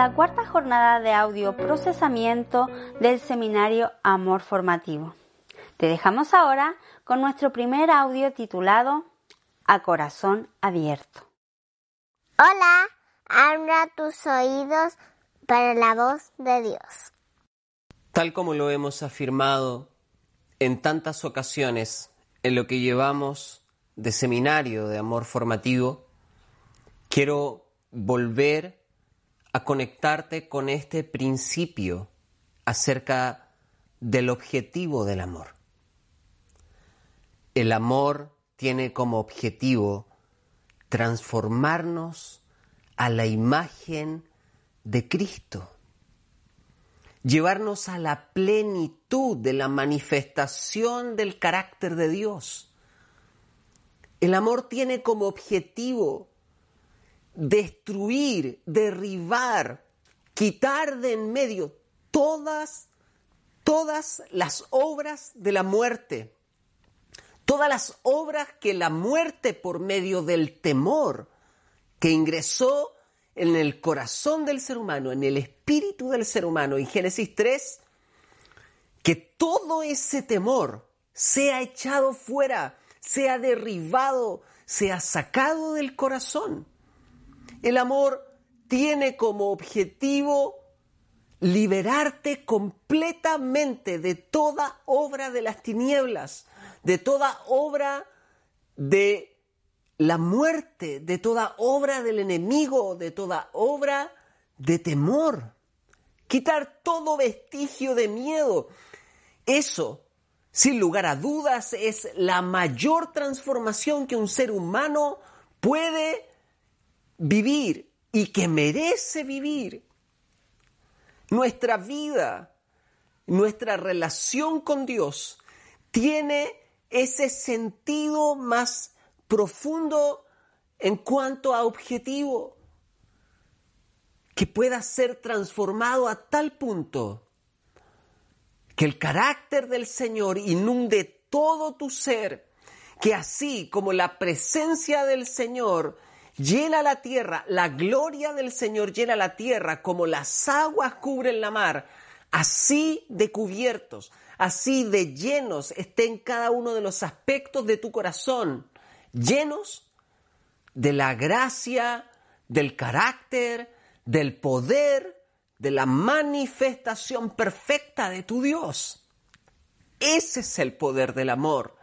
la cuarta jornada de audio procesamiento del seminario Amor Formativo. Te dejamos ahora con nuestro primer audio titulado A Corazón Abierto. Hola, abra tus oídos para la voz de Dios. Tal como lo hemos afirmado en tantas ocasiones en lo que llevamos de seminario de amor formativo, quiero volver a conectarte con este principio acerca del objetivo del amor. El amor tiene como objetivo transformarnos a la imagen de Cristo, llevarnos a la plenitud de la manifestación del carácter de Dios. El amor tiene como objetivo destruir, derribar, quitar de en medio todas, todas las obras de la muerte, todas las obras que la muerte por medio del temor que ingresó en el corazón del ser humano, en el espíritu del ser humano, en Génesis 3, que todo ese temor sea echado fuera, sea derribado, sea sacado del corazón. El amor tiene como objetivo liberarte completamente de toda obra de las tinieblas, de toda obra de la muerte, de toda obra del enemigo, de toda obra de temor. Quitar todo vestigio de miedo. Eso, sin lugar a dudas, es la mayor transformación que un ser humano puede vivir y que merece vivir. Nuestra vida, nuestra relación con Dios tiene ese sentido más profundo en cuanto a objetivo, que pueda ser transformado a tal punto que el carácter del Señor inunde todo tu ser, que así como la presencia del Señor llena la tierra, la gloria del Señor llena la tierra como las aguas cubren la mar, así de cubiertos, así de llenos estén cada uno de los aspectos de tu corazón, llenos de la gracia, del carácter, del poder, de la manifestación perfecta de tu Dios. Ese es el poder del amor,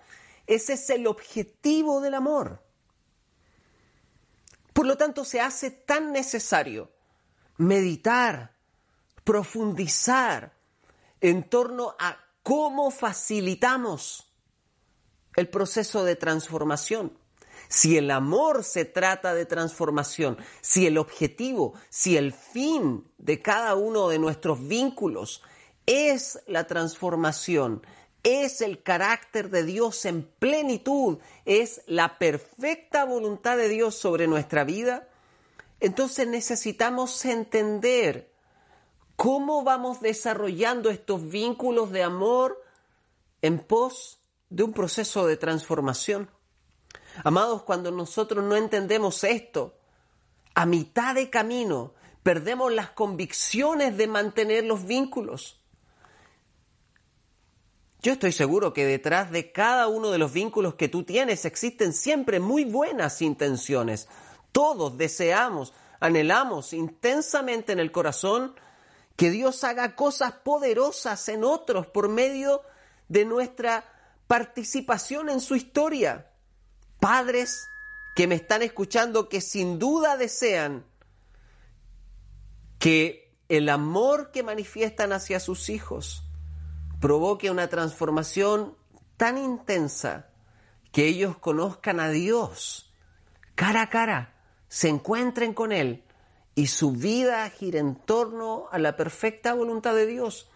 ese es el objetivo del amor. Por lo tanto, se hace tan necesario meditar, profundizar en torno a cómo facilitamos el proceso de transformación. Si el amor se trata de transformación, si el objetivo, si el fin de cada uno de nuestros vínculos es la transformación, es el carácter de Dios en plenitud, es la perfecta voluntad de Dios sobre nuestra vida, entonces necesitamos entender cómo vamos desarrollando estos vínculos de amor en pos de un proceso de transformación. Amados, cuando nosotros no entendemos esto, a mitad de camino perdemos las convicciones de mantener los vínculos. Yo estoy seguro que detrás de cada uno de los vínculos que tú tienes existen siempre muy buenas intenciones. Todos deseamos, anhelamos intensamente en el corazón que Dios haga cosas poderosas en otros por medio de nuestra participación en su historia. Padres que me están escuchando que sin duda desean que el amor que manifiestan hacia sus hijos provoque una transformación tan intensa que ellos conozcan a Dios cara a cara, se encuentren con Él y su vida gire en torno a la perfecta voluntad de Dios.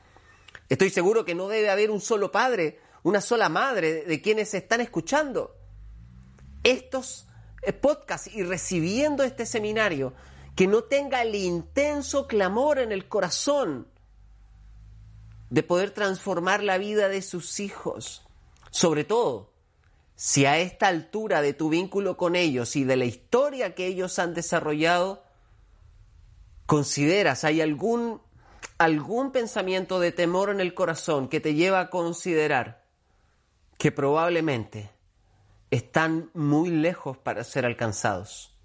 Estoy seguro que no debe haber un solo padre, una sola madre de quienes están escuchando estos eh, podcasts y recibiendo este seminario que no tenga el intenso clamor en el corazón de poder transformar la vida de sus hijos. Sobre todo, si a esta altura de tu vínculo con ellos y de la historia que ellos han desarrollado, consideras, hay algún, algún pensamiento de temor en el corazón que te lleva a considerar que probablemente están muy lejos para ser alcanzados.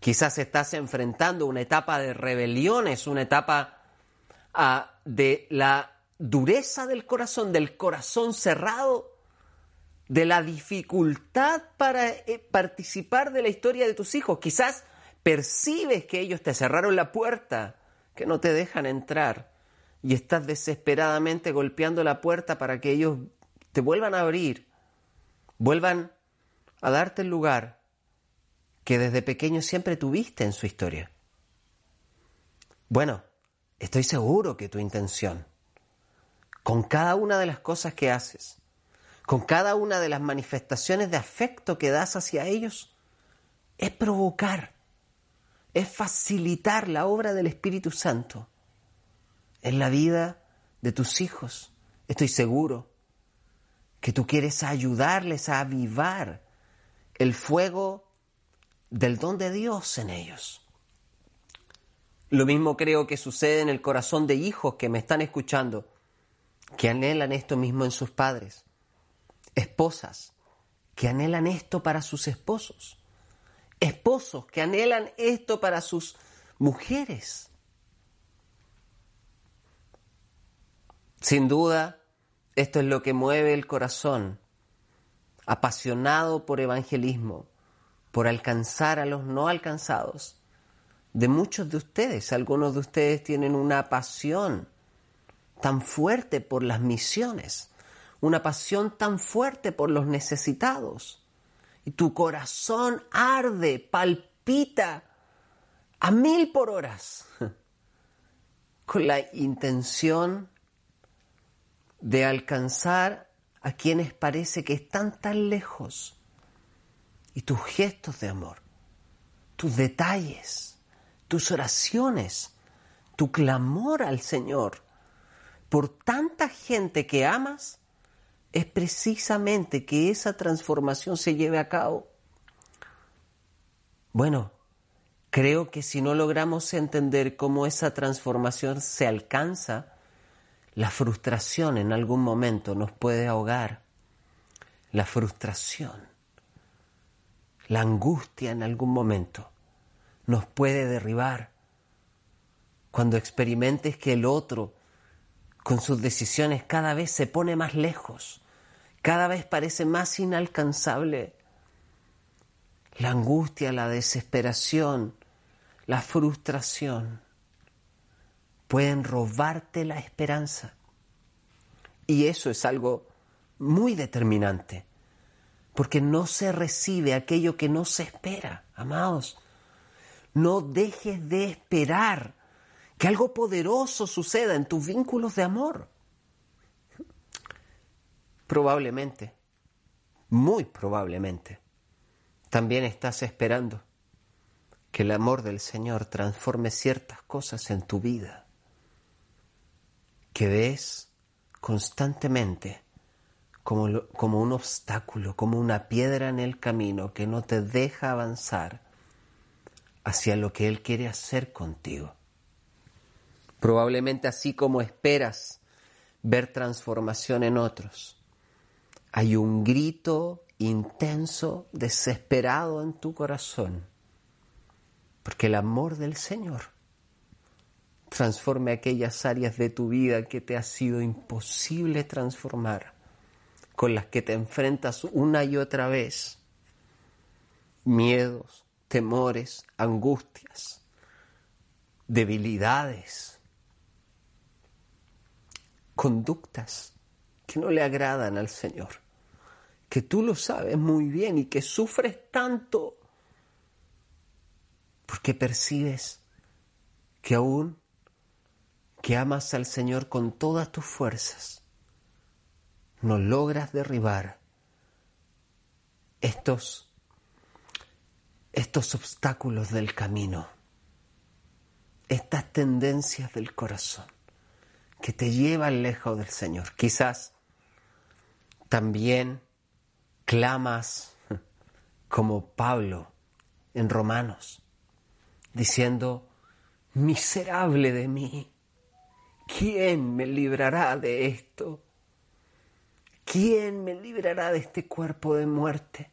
Quizás estás enfrentando una etapa de rebeliones, una etapa ah, de la dureza del corazón, del corazón cerrado, de la dificultad para eh, participar de la historia de tus hijos. Quizás percibes que ellos te cerraron la puerta, que no te dejan entrar, y estás desesperadamente golpeando la puerta para que ellos te vuelvan a abrir, vuelvan a darte el lugar que desde pequeño siempre tuviste en su historia. Bueno, estoy seguro que tu intención, con cada una de las cosas que haces, con cada una de las manifestaciones de afecto que das hacia ellos, es provocar, es facilitar la obra del Espíritu Santo en la vida de tus hijos. Estoy seguro que tú quieres ayudarles a avivar el fuego del don de Dios en ellos. Lo mismo creo que sucede en el corazón de hijos que me están escuchando, que anhelan esto mismo en sus padres esposas que anhelan esto para sus esposos, esposos que anhelan esto para sus mujeres. Sin duda, esto es lo que mueve el corazón, apasionado por evangelismo, por alcanzar a los no alcanzados, de muchos de ustedes. Algunos de ustedes tienen una pasión tan fuerte por las misiones una pasión tan fuerte por los necesitados. Y tu corazón arde, palpita a mil por horas, con la intención de alcanzar a quienes parece que están tan lejos. Y tus gestos de amor, tus detalles, tus oraciones, tu clamor al Señor por tanta gente que amas, es precisamente que esa transformación se lleve a cabo. Bueno, creo que si no logramos entender cómo esa transformación se alcanza, la frustración en algún momento nos puede ahogar. La frustración, la angustia en algún momento nos puede derribar. Cuando experimentes que el otro con sus decisiones cada vez se pone más lejos, cada vez parece más inalcanzable. La angustia, la desesperación, la frustración pueden robarte la esperanza. Y eso es algo muy determinante, porque no se recibe aquello que no se espera, amados. No dejes de esperar que algo poderoso suceda en tus vínculos de amor. Probablemente, muy probablemente, también estás esperando que el amor del Señor transforme ciertas cosas en tu vida, que ves constantemente como, como un obstáculo, como una piedra en el camino que no te deja avanzar hacia lo que Él quiere hacer contigo. Probablemente así como esperas ver transformación en otros, hay un grito intenso, desesperado en tu corazón, porque el amor del Señor transforme aquellas áreas de tu vida que te ha sido imposible transformar, con las que te enfrentas una y otra vez, miedos, temores, angustias, debilidades conductas que no le agradan al Señor, que tú lo sabes muy bien y que sufres tanto porque percibes que aún que amas al Señor con todas tus fuerzas, no logras derribar estos, estos obstáculos del camino, estas tendencias del corazón que te llevan lejos del Señor. Quizás también clamas como Pablo en Romanos, diciendo, miserable de mí. ¿Quién me librará de esto? ¿Quién me librará de este cuerpo de muerte?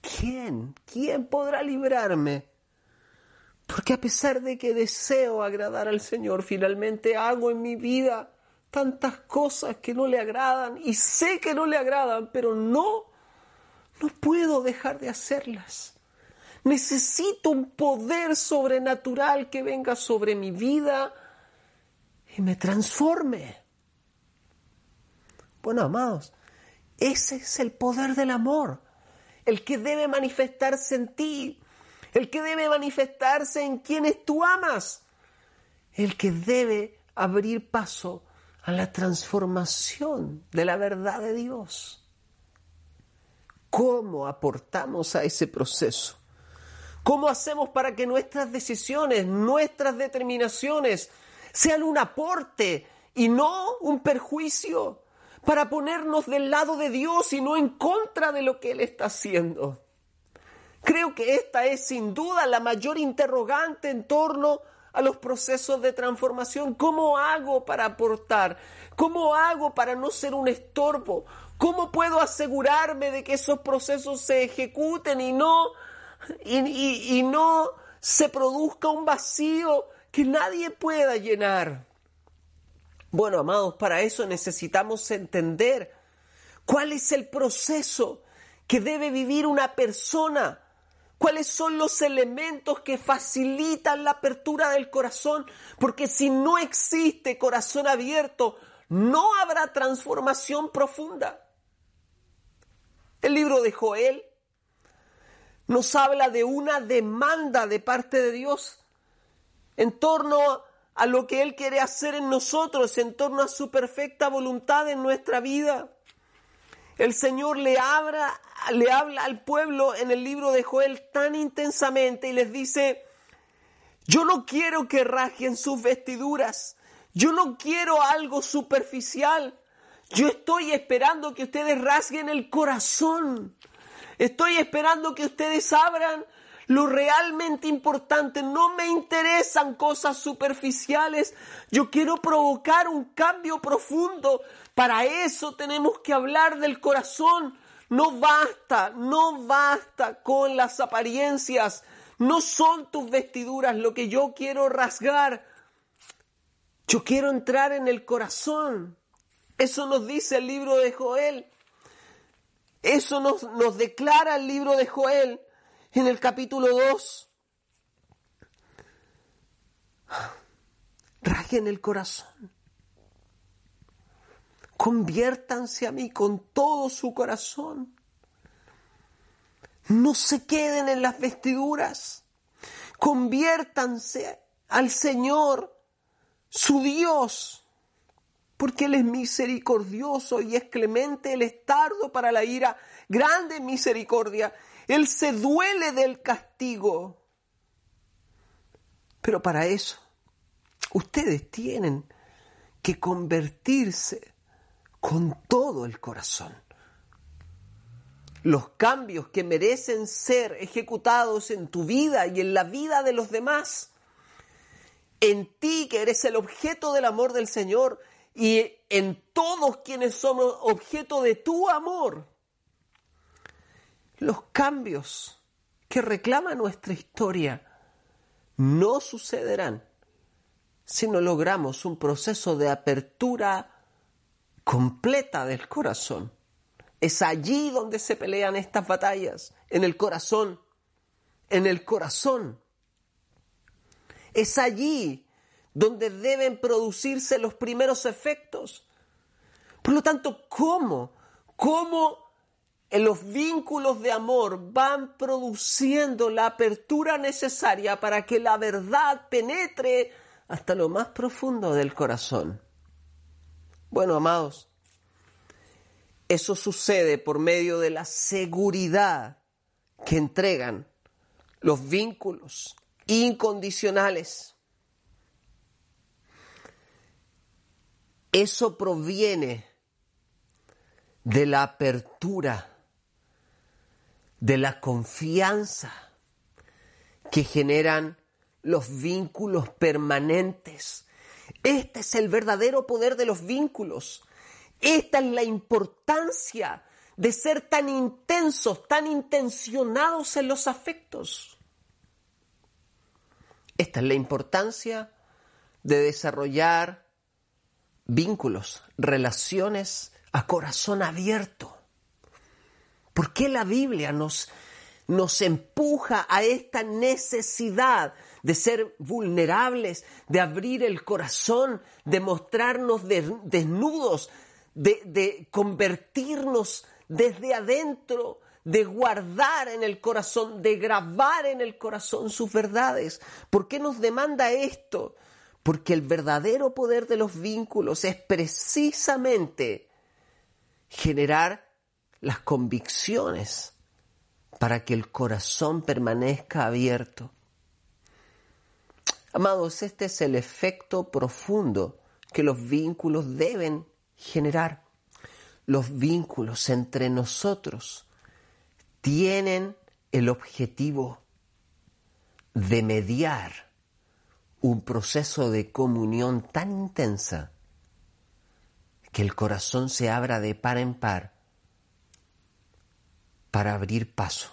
¿Quién? ¿Quién podrá librarme? Porque a pesar de que deseo agradar al Señor, finalmente hago en mi vida tantas cosas que no le agradan y sé que no le agradan, pero no, no puedo dejar de hacerlas. Necesito un poder sobrenatural que venga sobre mi vida y me transforme. Bueno, amados, ese es el poder del amor, el que debe manifestarse en ti, el que debe manifestarse en quienes tú amas, el que debe abrir paso a la transformación de la verdad de Dios. ¿Cómo aportamos a ese proceso? ¿Cómo hacemos para que nuestras decisiones, nuestras determinaciones sean un aporte y no un perjuicio? Para ponernos del lado de Dios y no en contra de lo que Él está haciendo. Creo que esta es sin duda la mayor interrogante en torno a los procesos de transformación. ¿Cómo hago para aportar? ¿Cómo hago para no ser un estorbo? ¿Cómo puedo asegurarme de que esos procesos se ejecuten y no, y, y no se produzca un vacío que nadie pueda llenar? Bueno, amados, para eso necesitamos entender cuál es el proceso que debe vivir una persona cuáles son los elementos que facilitan la apertura del corazón, porque si no existe corazón abierto, no habrá transformación profunda. El libro de Joel nos habla de una demanda de parte de Dios en torno a lo que Él quiere hacer en nosotros, en torno a su perfecta voluntad en nuestra vida. El Señor le, le habla al pueblo en el libro de Joel tan intensamente y les dice, yo no quiero que rasguen sus vestiduras, yo no quiero algo superficial, yo estoy esperando que ustedes rasguen el corazón, estoy esperando que ustedes abran lo realmente importante. No me interesan cosas superficiales. Yo quiero provocar un cambio profundo. Para eso tenemos que hablar del corazón. No basta, no basta con las apariencias. No son tus vestiduras lo que yo quiero rasgar. Yo quiero entrar en el corazón. Eso nos dice el libro de Joel. Eso nos, nos declara el libro de Joel en el capítulo 2. Rajen el corazón. Conviértanse a mí con todo su corazón. No se queden en las vestiduras. Conviértanse al Señor, su Dios, porque Él es misericordioso y es clemente, Él es tardo para la ira, grande misericordia él se duele del castigo. Pero para eso, ustedes tienen que convertirse con todo el corazón. Los cambios que merecen ser ejecutados en tu vida y en la vida de los demás, en ti que eres el objeto del amor del Señor y en todos quienes somos objeto de tu amor, los cambios que reclama nuestra historia no sucederán si no logramos un proceso de apertura completa del corazón. Es allí donde se pelean estas batallas, en el corazón, en el corazón. Es allí donde deben producirse los primeros efectos. Por lo tanto, ¿cómo? ¿Cómo los vínculos de amor van produciendo la apertura necesaria para que la verdad penetre hasta lo más profundo del corazón. Bueno, amados, eso sucede por medio de la seguridad que entregan los vínculos incondicionales. Eso proviene de la apertura de la confianza que generan los vínculos permanentes. Este es el verdadero poder de los vínculos. Esta es la importancia de ser tan intensos, tan intencionados en los afectos. Esta es la importancia de desarrollar vínculos, relaciones a corazón abierto. ¿Por qué la Biblia nos, nos empuja a esta necesidad de ser vulnerables, de abrir el corazón, de mostrarnos desnudos, de, convertirnos desde adentro, de guardar en el corazón, de grabar en el corazón sus verdades. ¿Por qué nos demanda esto? Porque el verdadero poder de los vínculos es precisamente generar las convicciones para que el corazón permanezca abierto. Amados, este es el efecto profundo que los vínculos deben generar. Los vínculos entre nosotros tienen el objetivo de mediar un proceso de comunión tan intensa que el corazón se abra de par en par para abrir paso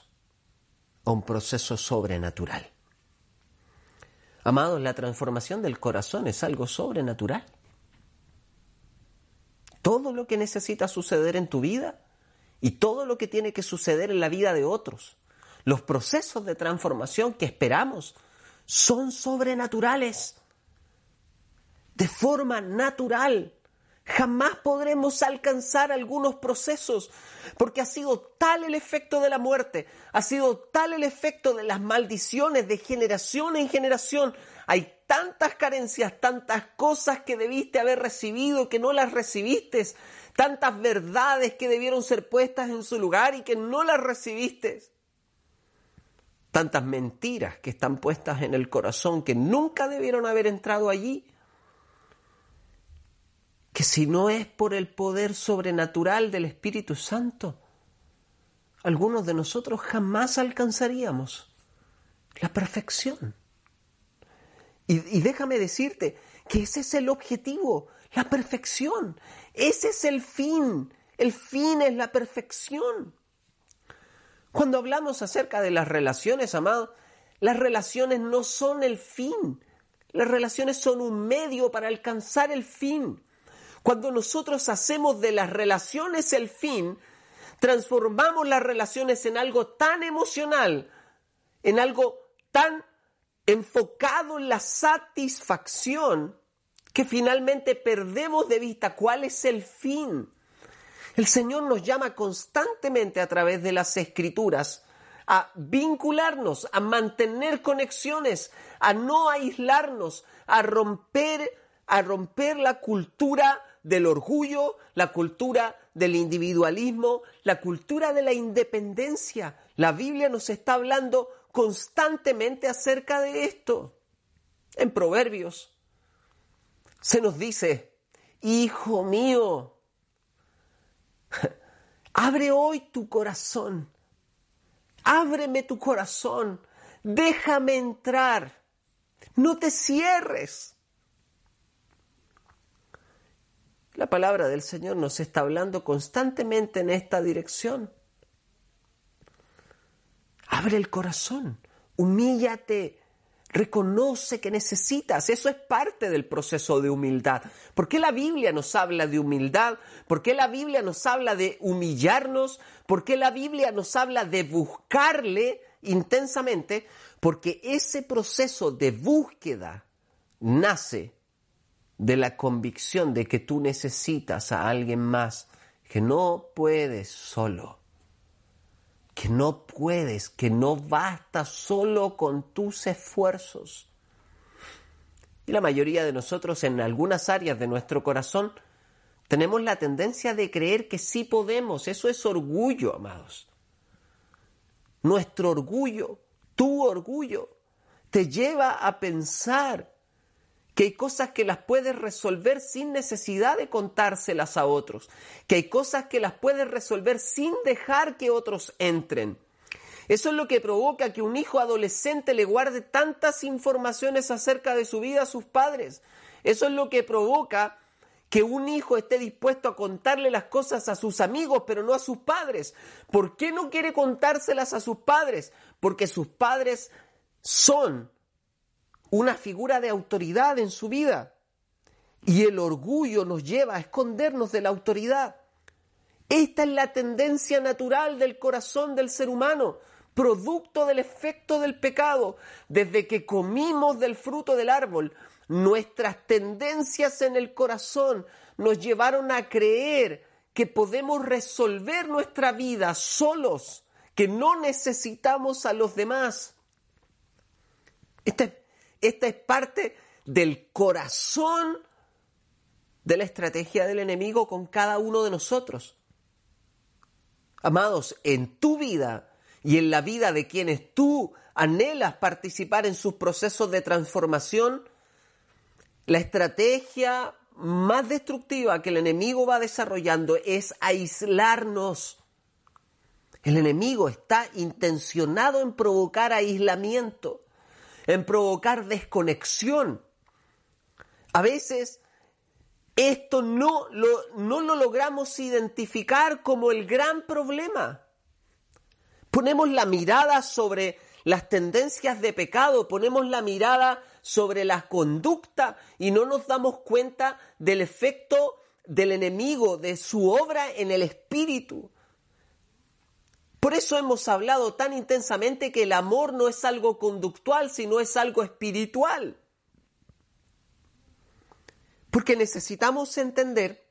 a un proceso sobrenatural. Amados, la transformación del corazón es algo sobrenatural. Todo lo que necesita suceder en tu vida y todo lo que tiene que suceder en la vida de otros, los procesos de transformación que esperamos, son sobrenaturales. De forma natural. Jamás podremos alcanzar algunos procesos porque ha sido tal el efecto de la muerte, ha sido tal el efecto de las maldiciones de generación en generación. Hay tantas carencias, tantas cosas que debiste haber recibido que no las recibiste, tantas verdades que debieron ser puestas en su lugar y que no las recibiste, tantas mentiras que están puestas en el corazón que nunca debieron haber entrado allí que si no es por el poder sobrenatural del Espíritu Santo, algunos de nosotros jamás alcanzaríamos la perfección. Y, déjame decirte que ese es el objetivo, la perfección. Ese es el fin. El fin es la perfección. Cuando hablamos acerca de las relaciones, amado, las relaciones no son el fin. Las relaciones son un medio para alcanzar el fin. Cuando nosotros hacemos de las relaciones el fin, transformamos las relaciones en algo tan emocional, en algo tan enfocado en la satisfacción, que finalmente perdemos de vista cuál es el fin. El Señor nos llama constantemente a través de las escrituras a vincularnos, a mantener conexiones, a no aislarnos, a romper, a romper la cultura del orgullo, la cultura del individualismo, la cultura de la independencia. La Biblia nos está hablando constantemente acerca de esto. En Proverbios se nos dice, Hijo mío, abre hoy tu corazón, ábreme tu corazón, déjame entrar, no te cierres. La palabra del Señor nos está hablando constantemente en esta dirección. Abre el corazón, humíllate, reconoce que necesitas. Eso es parte del proceso de humildad. ¿Por qué la Biblia nos habla de humildad? ¿Por qué la Biblia nos habla de humillarnos? ¿Por qué la Biblia nos habla de buscarle intensamente? Porque ese proceso de búsqueda nace de la convicción de que tú necesitas a alguien más, que no puedes solo, que no puedes, que no basta solo con tus esfuerzos. Y la mayoría de nosotros en algunas áreas de nuestro corazón tenemos la tendencia de creer que sí podemos. Eso es orgullo, amados. Nuestro orgullo, tu orgullo, te lleva a pensar que hay cosas que las puedes resolver sin necesidad de contárselas a otros, que hay cosas que las puedes resolver sin dejar que otros entren. Eso es lo que provoca que un hijo adolescente le guarde tantas informaciones acerca de su vida a sus padres. Eso es lo que provoca que un hijo esté dispuesto a contarle las cosas a sus amigos, pero no a sus padres. ¿Por qué no quiere contárselas a sus padres? Porque sus padres son una figura de autoridad en su vida. Y el orgullo nos lleva a escondernos de la autoridad. Esta es la tendencia natural del corazón del ser humano, producto del efecto del pecado. Desde que comimos del fruto del árbol, nuestras tendencias en el corazón nos llevaron a creer que podemos resolver nuestra vida solos, que no necesitamos a los demás. Esta, esta es parte del corazón de la estrategia del enemigo con cada uno de nosotros. Amados, en tu vida y en la vida de quienes tú anhelas participar en sus procesos de transformación, la estrategia más destructiva que el enemigo va desarrollando es aislarnos. El enemigo está intencionado en provocar aislamiento, en provocar desconexión. A veces esto no lo, no lo logramos identificar como el gran problema. Ponemos la mirada sobre las tendencias de pecado, ponemos la mirada sobre la conducta y no nos damos cuenta del efecto del enemigo, de su obra en el espíritu. Por eso hemos hablado tan intensamente que el amor no es algo conductual, sino es algo espiritual. Porque necesitamos entender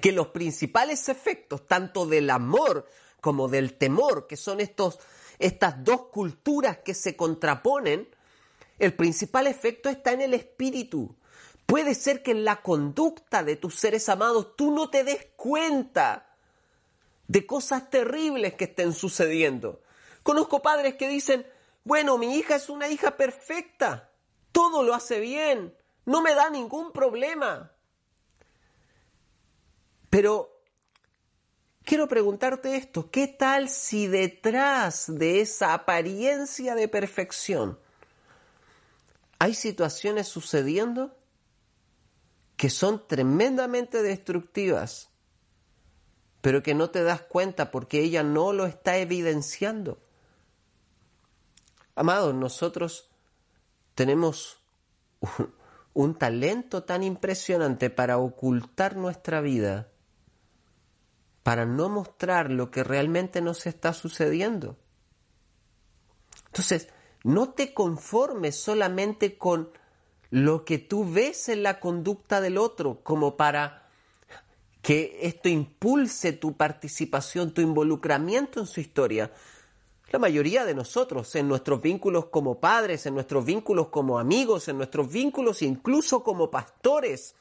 que los principales efectos, tanto del amor como del temor, que son estos, estas dos culturas que se contraponen, el principal efecto está en el espíritu. Puede ser que en la conducta de tus seres amados tú no te des cuenta de cosas terribles que estén sucediendo. Conozco padres que dicen, bueno, mi hija es una hija perfecta, todo lo hace bien, no me da ningún problema. Pero quiero preguntarte esto, ¿qué tal si detrás de esa apariencia de perfección hay situaciones sucediendo que son tremendamente destructivas, pero que no te das cuenta porque ella no lo está evidenciando? Amados, nosotros tenemos un talento tan impresionante para ocultar nuestra vida, para no mostrar lo que realmente nos está sucediendo. Entonces, no te conformes solamente con lo que tú ves en la conducta del otro, como para que esto impulse tu participación, tu involucramiento en su historia, la mayoría de nosotros, en nuestros vínculos como padres, en nuestros vínculos como amigos, en nuestros vínculos incluso como pastores,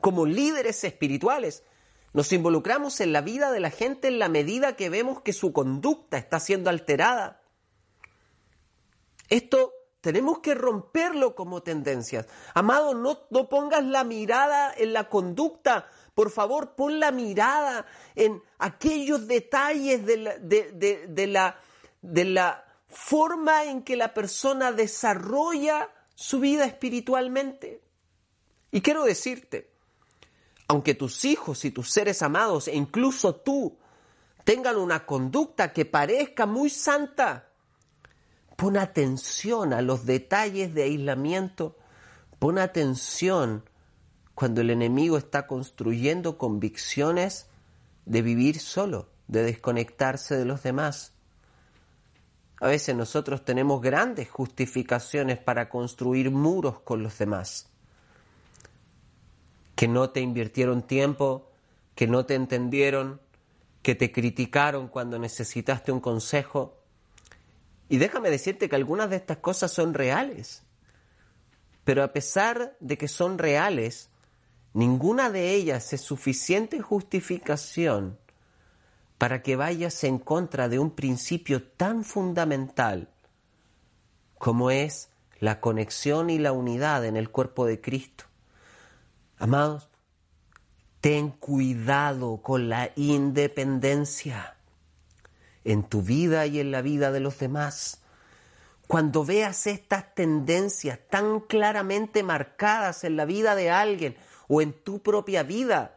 como líderes espirituales, nos involucramos en la vida de la gente en la medida que vemos que su conducta está siendo alterada. Esto tenemos que romperlo como tendencias. Amado, no, no pongas la mirada en la conducta, por favor, pon la mirada en aquellos detalles de la, de la forma en que la persona desarrolla su vida espiritualmente. Y quiero decirte, aunque tus hijos y tus seres amados e incluso tú tengan una conducta que parezca muy santa, pon atención a los detalles de aislamiento, pon atención cuando el enemigo está construyendo convicciones de vivir solo, de desconectarse de los demás. A veces nosotros tenemos grandes justificaciones para construir muros con los demás. Que no te invirtieron tiempo, que no te entendieron, que te criticaron cuando necesitaste un consejo. Y déjame decirte que algunas de estas cosas son reales. Pero a pesar de que son reales, ninguna de ellas es suficiente justificación para que vayas en contra de un principio tan fundamental como es la conexión y la unidad en el cuerpo de Cristo. Amados, ten cuidado con la independencia. en tu vida y en la vida de los demás. Cuando veas estas tendencias tan claramente marcadas en la vida de alguien o en tu propia vida,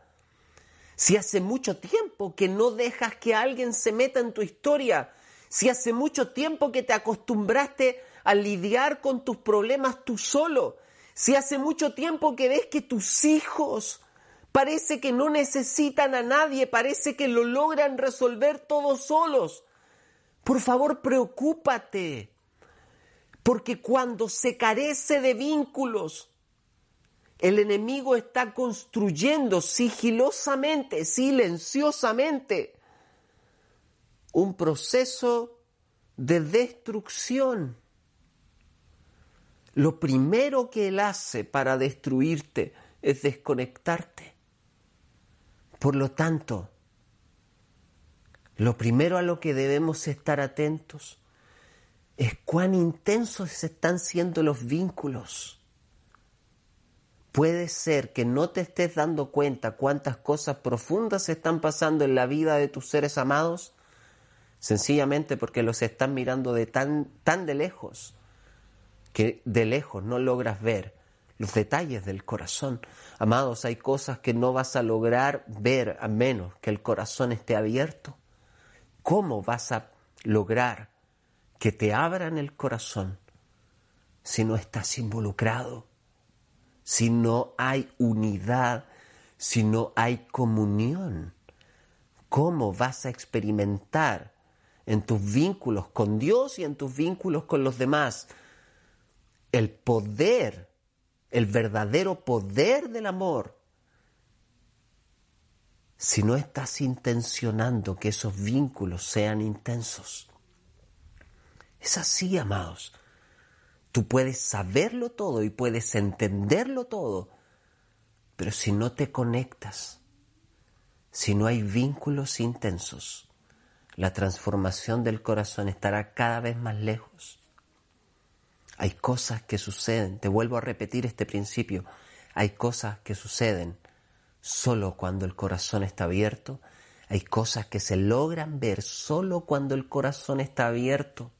si hace mucho tiempo que no dejas que alguien se meta en tu historia, si hace mucho tiempo que te acostumbraste a lidiar con tus problemas tú solo, si hace mucho tiempo que ves que tus hijos parece que no necesitan a nadie, parece que lo logran resolver todos solos, por favor preocúpate, porque cuando se carece de vínculos, el enemigo está construyendo sigilosamente, silenciosamente, un proceso de destrucción. Lo primero que él hace para destruirte es desconectarte. Por lo tanto, lo primero a lo que debemos estar atentos es cuán intensos están siendo los vínculos Puede ser que no te estés dando cuenta cuántas cosas profundas están pasando en la vida de tus seres amados, sencillamente porque los están mirando de tan, tan de lejos, que de lejos no logras ver los detalles del corazón. Amados, hay cosas que no vas a lograr ver a menos que el corazón esté abierto. ¿Cómo vas a lograr que te abran el corazón si no estás involucrado? Si no hay unidad, si no hay comunión? ¿Cómo vas a experimentar en tus vínculos con Dios y en tus vínculos con los demás el poder, el verdadero poder del amor? Si no estás intencionando que esos vínculos sean intensos. Es así, amados. Tú puedes saberlo todo y puedes entenderlo todo, pero si no te conectas, si no hay vínculos intensos, la transformación del corazón estará cada vez más lejos. Hay cosas que suceden, te vuelvo a repetir este principio, hay cosas que suceden solo cuando el corazón está abierto, hay cosas que se logran ver solo cuando el corazón está abierto.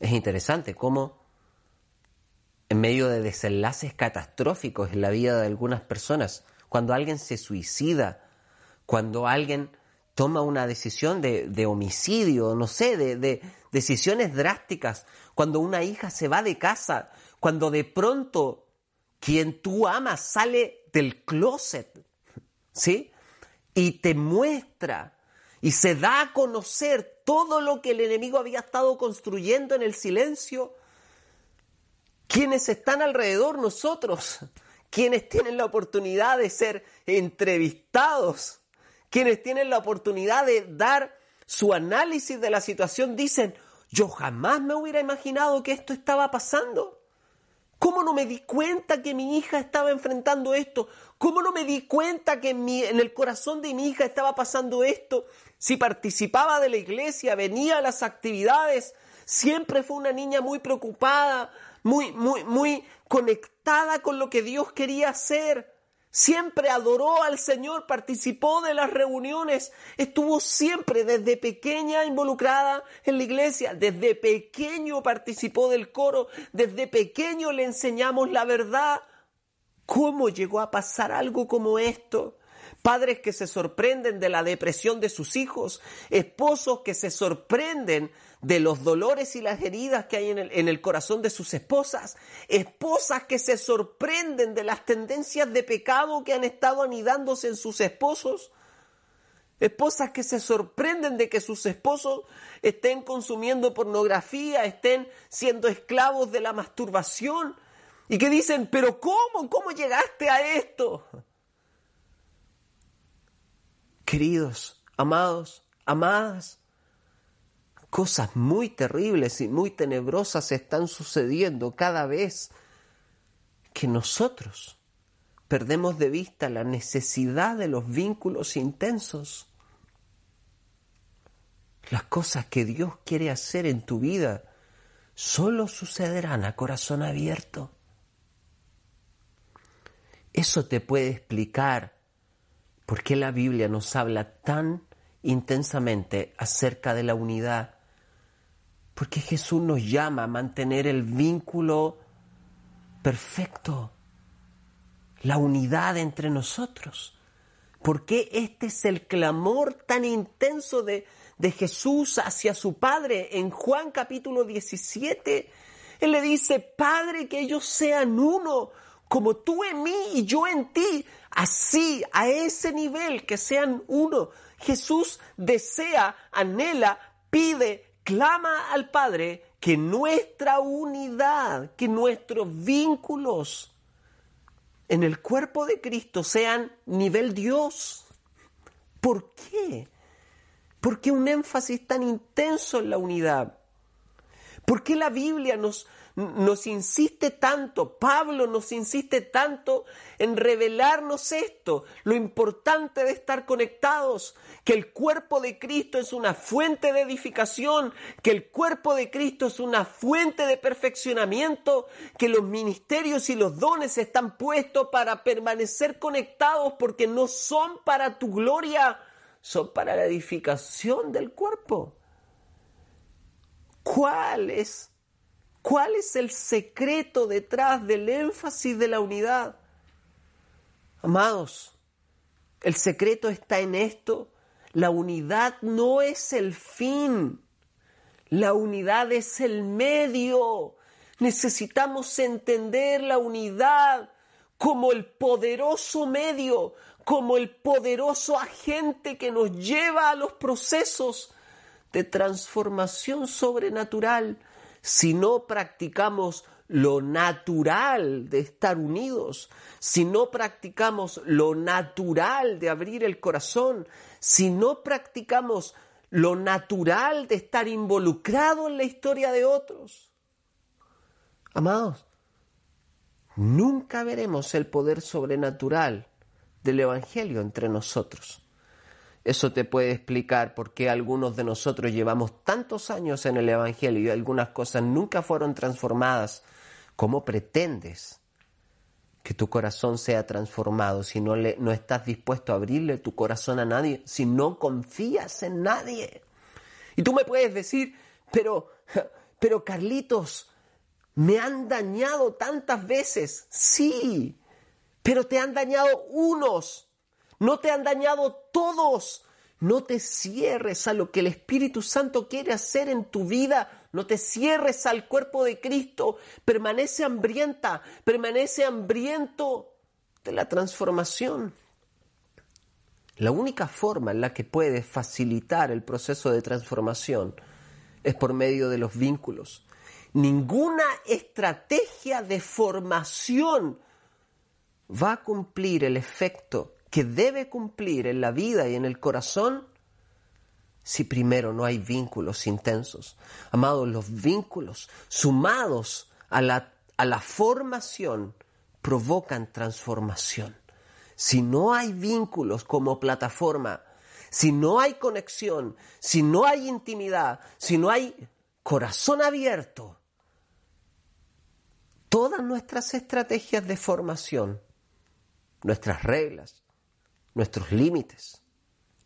Es interesante cómo en medio de desenlaces catastróficos en la vida de algunas personas, cuando alguien se suicida, cuando alguien toma una decisión de, homicidio, no sé, de, de decisiones drásticas, cuando una hija se va de casa, cuando de pronto quien tú amas sale del closet, ¿sí? Y te muestra y se da a conocer todo lo que el enemigo había estado construyendo en el silencio, quienes están alrededor nosotros, quienes tienen la oportunidad de ser entrevistados, quienes tienen la oportunidad de dar su análisis de la situación, dicen, yo jamás me hubiera imaginado que esto estaba pasando. ¿Cómo no me di cuenta que mi hija estaba enfrentando esto? ¿Cómo no me di cuenta que en, en, el corazón de mi hija estaba pasando esto? Si participaba de la iglesia, venía a las actividades, siempre fue una niña muy preocupada, muy, muy, muy conectada con lo que Dios quería hacer. Siempre adoró al Señor, participó de las reuniones, estuvo siempre desde pequeña involucrada en la iglesia, desde pequeño participó del coro, desde pequeño le enseñamos la verdad. ¿Cómo llegó a pasar algo como esto? Padres que se sorprenden de la depresión de sus hijos, esposos que se sorprenden de los dolores y las heridas que hay en el, corazón de sus esposas, esposas que se sorprenden de las tendencias de pecado que han estado anidándose en sus esposos, esposas que se sorprenden de que sus esposos estén consumiendo pornografía, estén siendo esclavos de la masturbación y que dicen, pero ¿cómo? ¿Cómo llegaste a esto? Queridos, amados, amadas, cosas muy terribles y muy tenebrosas están sucediendo cada vez que nosotros perdemos de vista la necesidad de los vínculos intensos. Las cosas que Dios quiere hacer en tu vida solo sucederán a corazón abierto. Eso te puede explicar ¿Por qué la Biblia nos habla tan intensamente acerca de la unidad? Porque Jesús nos llama a mantener el vínculo perfecto, la unidad entre nosotros. ¿Por qué este es el clamor tan intenso de, de Jesús hacia su Padre? En Juan capítulo 17, Él le dice, Padre, que ellos sean uno, como tú en mí y yo en ti, así, a ese nivel, que sean uno. Jesús desea, anhela, pide, clama al Padre que nuestra unidad, que nuestros vínculos en el cuerpo de Cristo sean nivel Dios. ¿Por qué? ¿Por qué un énfasis tan intenso en la unidad? ¿Por qué la Biblia nos, nos insiste tanto, Pablo nos insiste tanto en revelarnos esto, lo importante de estar conectados, que el cuerpo de Cristo es una fuente de edificación, que el cuerpo de Cristo es una fuente de perfeccionamiento, que los ministerios y los dones están puestos para permanecer conectados porque no son para tu gloria, son para la edificación del cuerpo. ¿Cuál es ¿Cuál es el secreto detrás del énfasis de la unidad? Amados, el secreto está en esto. La unidad no es el fin. La unidad es el medio. Necesitamos entender la unidad como el poderoso medio, como el poderoso agente que nos lleva a los procesos de transformación sobrenatural si no practicamos lo natural de estar unidos, si no practicamos lo natural de abrir el corazón, si no practicamos lo natural de estar involucrado en la historia de otros. Amados, nunca veremos el poder sobrenatural del Evangelio entre nosotros. Eso te puede explicar por qué algunos de nosotros llevamos tantos años en el Evangelio y algunas cosas nunca fueron transformadas. ¿Cómo pretendes que tu corazón sea transformado si no, le, no estás dispuesto a abrirle tu corazón a nadie, si no confías en nadie? Y tú me puedes decir, pero, pero Carlitos, me han dañado tantas veces. Sí, pero te han dañado unos no te han dañado todos. No te cierres a lo que el Espíritu Santo quiere hacer en tu vida. No te cierres al cuerpo de Cristo. Permanece hambrienta, permanece hambriento de la transformación. La única forma en la que puedes facilitar el proceso de transformación es por medio de los vínculos. Ninguna estrategia de formación va a cumplir el efecto que debe cumplir en la vida y en el corazón si primero no hay vínculos intensos. Amados, los vínculos sumados a la, a la formación provocan transformación. Si no hay vínculos como plataforma, si no hay conexión, si no hay intimidad, si no hay corazón abierto, todas nuestras estrategias de formación, nuestras reglas, nuestros límites,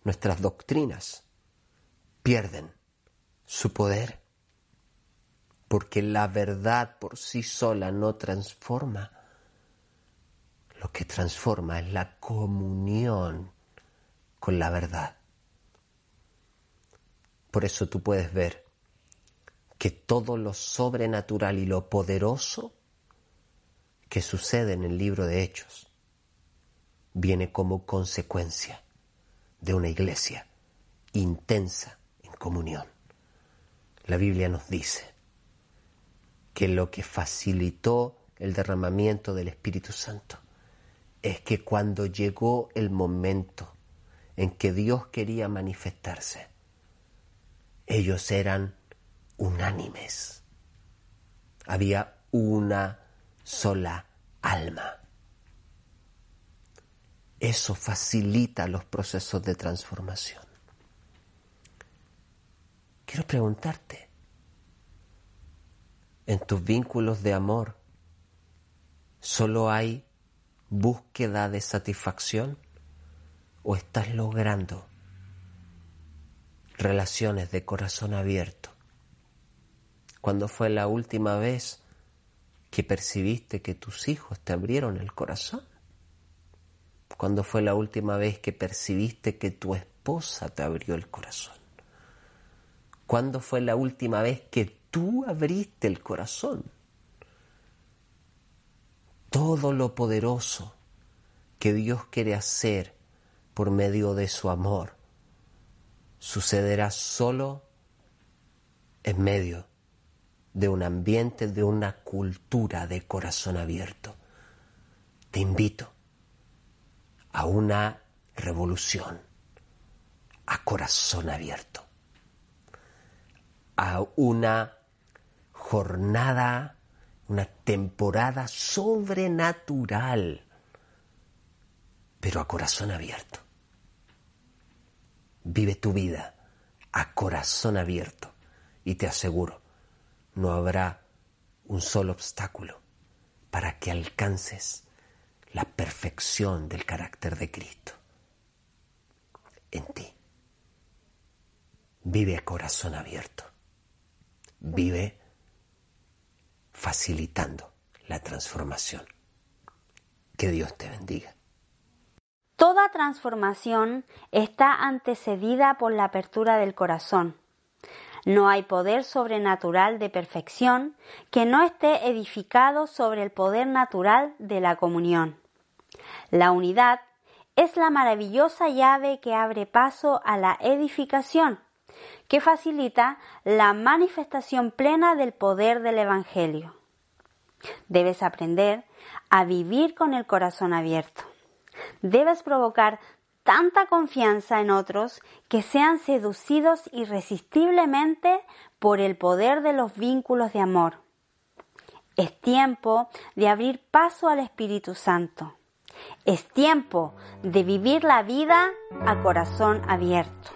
nuestras doctrinas pierden su poder, porque la verdad por sí sola no transforma. Lo que transforma es la comunión con la verdad. Por eso tú puedes ver que todo lo sobrenatural y lo poderoso que sucede en el libro de Hechos viene como consecuencia de una iglesia intensa en comunión. La Biblia nos dice que lo que facilitó el derramamiento del Espíritu Santo es que cuando llegó el momento en que Dios quería manifestarse, ellos eran unánimes. Había una sola alma. Eso facilita los procesos de transformación. Quiero preguntarte, en tus vínculos de amor, ¿solo hay búsqueda de satisfacción o estás logrando relaciones de corazón abierto? ¿Cuándo fue la última vez que percibiste que tus hijos te abrieron el corazón? ¿Cuándo fue la última vez que percibiste que tu esposa te abrió el corazón? ¿Cuándo fue la última vez que tú abriste el corazón? Todo lo poderoso que Dios quiere hacer por medio de su amor sucederá solo en medio de un ambiente, de una cultura de corazón abierto. Te invito a una revolución, a corazón abierto, a una jornada, una temporada sobrenatural, pero a corazón abierto. Vive tu vida a corazón abierto y te aseguro, no habrá un solo obstáculo para que alcances la perfección del carácter de Cristo en ti. Vive a corazón abierto. Vive facilitando la transformación. Que Dios te bendiga. Toda transformación está antecedida por la apertura del corazón. No hay poder sobrenatural de perfección que no esté edificado sobre el poder natural de la comunión. La unidad es la maravillosa llave que abre paso a la edificación, que facilita la manifestación plena del poder del Evangelio. Debes aprender a vivir con el corazón abierto. Debes provocar tanta confianza en otros que sean seducidos irresistiblemente por el poder de los vínculos de amor. Es tiempo de abrir paso al Espíritu Santo. Es tiempo de vivir la vida a corazón abierto.